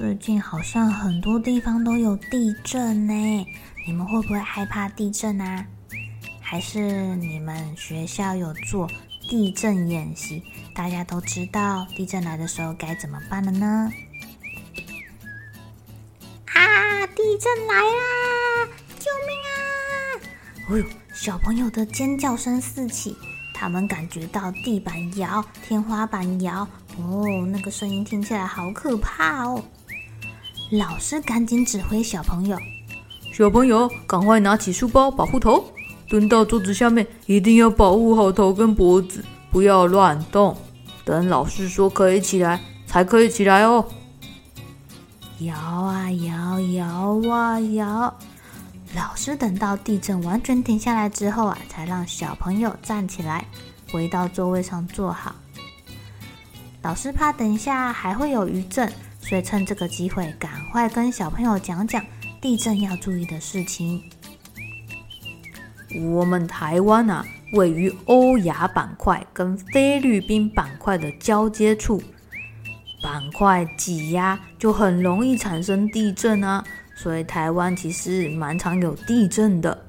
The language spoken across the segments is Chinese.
最近好像很多地方都有地震呢，你们会不会害怕地震啊？还是你们学校有做地震演习？大家都知道地震来的时候该怎么办了呢？啊！地震来啦！救命啊！哎呦，小朋友的尖叫声四起，他们感觉到地板摇、天花板摇，哦，那个声音听起来好可怕哦。老师赶紧指挥小朋友：“小朋友，赶快拿起书包保护头，蹲到桌子下面，一定要保护好头跟脖子，不要乱动。等老师说可以起来，才可以起来哦。”摇啊摇，摇啊摇。老师等到地震完全停下来之后啊，才让小朋友站起来，回到座位上坐好。老师怕等一下还会有余震。所以趁这个机会，赶快跟小朋友讲讲地震要注意的事情。我们台湾啊，位于欧亚板块跟菲律宾板块的交接处，板块挤压就很容易产生地震啊。所以台湾其实蛮常有地震的。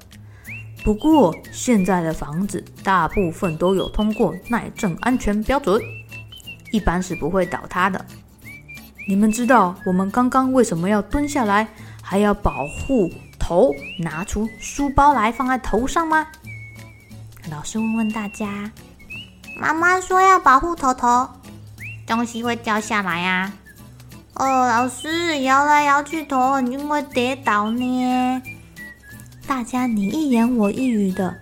不过现在的房子大部分都有通过耐震安全标准，一般是不会倒塌的。你们知道我们刚刚为什么要蹲下来，还要保护头，拿出书包来放在头上吗？老师问问大家。妈妈说要保护头头，东西会掉下来呀。哦，老师摇来摇去，头很容会跌倒呢。大家你一言我一语的。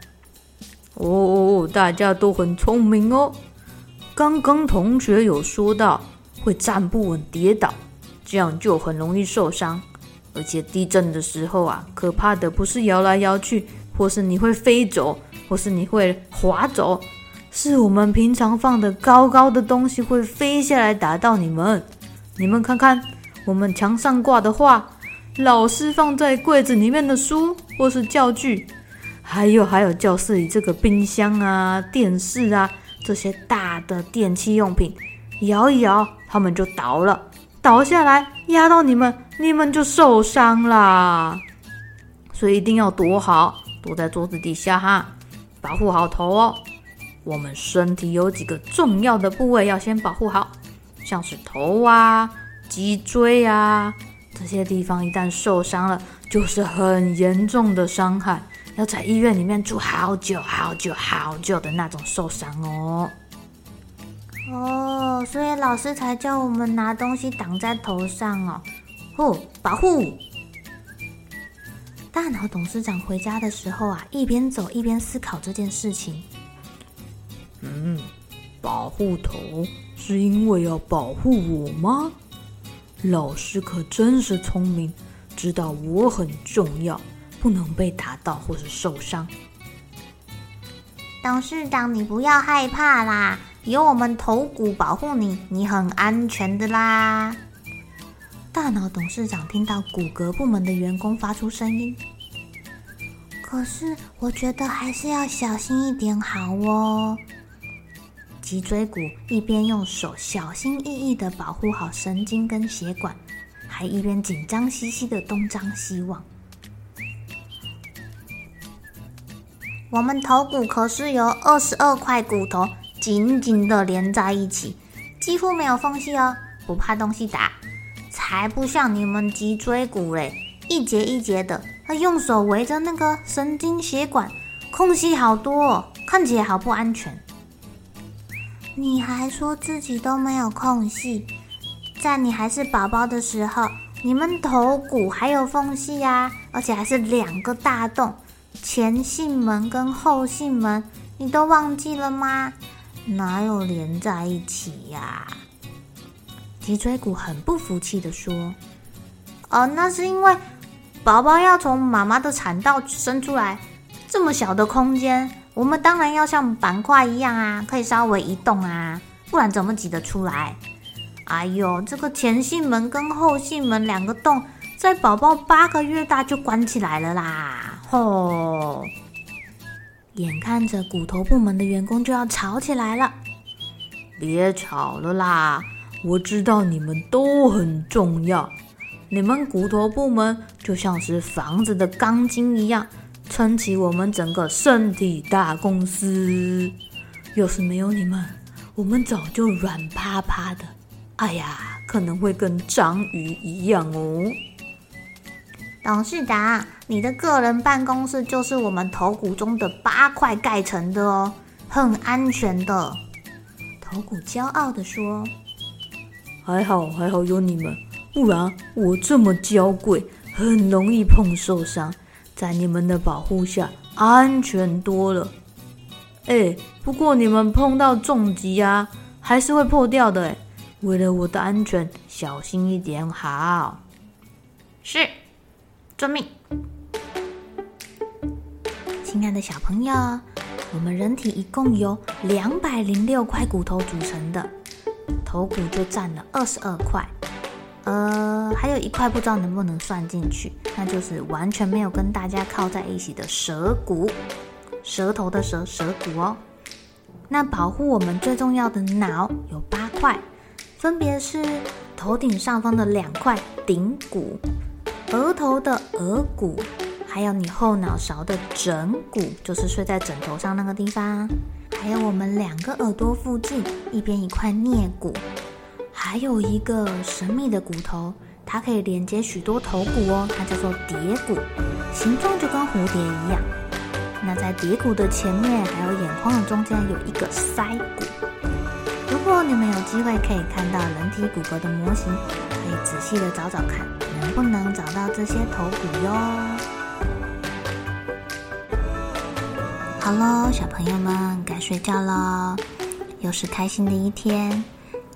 哦，大家都很聪明哦。刚刚同学有说到。会站不稳跌倒，这样就很容易受伤。而且地震的时候啊，可怕的不是摇来摇去，或是你会飞走，或是你会滑走，是我们平常放的高高的东西会飞下来打到你们。你们看看，我们墙上挂的画，老师放在柜子里面的书，或是教具，还有还有教室里这个冰箱啊、电视啊这些大的电器用品。摇一摇，他们就倒了，倒下来压到你们，你们就受伤啦。所以一定要躲好，躲在桌子底下哈，保护好头哦。我们身体有几个重要的部位要先保护好，像是头啊、脊椎啊这些地方，一旦受伤了，就是很严重的伤害，要在医院里面住好久、好久、好久的那种受伤哦。哦，所以老师才叫我们拿东西挡在头上哦。护，保护！大脑董事长回家的时候啊，一边走一边思考这件事情。嗯，保护头是因为要保护我吗？老师可真是聪明，知道我很重要，不能被打到或是受伤。董事长，你不要害怕啦。有我们头骨保护你，你很安全的啦。大脑董事长听到骨骼部门的员工发出声音，可是我觉得还是要小心一点好哦。脊椎骨一边用手小心翼翼地保护好神经跟血管，还一边紧张兮兮地东张西望。我们头骨可是有二十二块骨头。紧紧的连在一起，几乎没有缝隙哦，不怕东西打，才不像你们脊椎骨嘞，一节一节的，他用手围着那个神经血管，空隙好多，哦看起来好不安全。你还说自己都没有空隙，在你还是宝宝的时候，你们头骨还有缝隙呀，而且还是两个大洞，前囟门跟后囟门，你都忘记了吗？哪有连在一起呀？脊椎骨很不服气的说：“哦，那是因为宝宝要从妈妈的产道生出来，这么小的空间，我们当然要像板块一样啊，可以稍微移动啊，不然怎么挤得出来？哎呦，这个前囟门跟后囟门两个洞，在宝宝八个月大就关起来了啦！吼！眼看着骨头部门的员工就要吵起来了，别吵了啦！”我知道你们都很重要，你们骨头部门就像是房子的钢筋一样，撑起我们整个身体大公司。要是没有你们，我们早就软趴趴的。哎呀，可能会跟章鱼一样哦。董事长，你的个人办公室就是我们头骨中的八块盖成的哦，很安全的。头骨骄傲地说。还好还好有你们，不然我这么娇贵，很容易碰受伤。在你们的保护下，安全多了。哎，不过你们碰到重击啊，还是会破掉的。哎，为了我的安全，小心一点好。是，遵命。亲爱的小朋友，我们人体一共有两百零六块骨头组成的。头骨就占了二十二块，呃，还有一块不知道能不能算进去，那就是完全没有跟大家靠在一起的舌骨，舌头的舌，舌骨哦。那保护我们最重要的脑有八块，分别是头顶上方的两块顶骨，额头的额骨，还有你后脑勺的枕骨，就是睡在枕头上那个地方。还有我们两个耳朵附近一边一块颞骨，还有一个神秘的骨头，它可以连接许多头骨哦，它叫做蝶骨，形状就跟蝴蝶一样。那在蝶骨的前面，还有眼眶的中间有一个腮骨。如果你们有机会可以看到人体骨骼的模型，可以仔细的找找看，不能找到这些头骨哟。好喽，小朋友们该睡觉喽，又是开心的一天，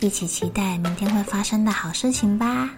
一起期待明天会发生的好事情吧。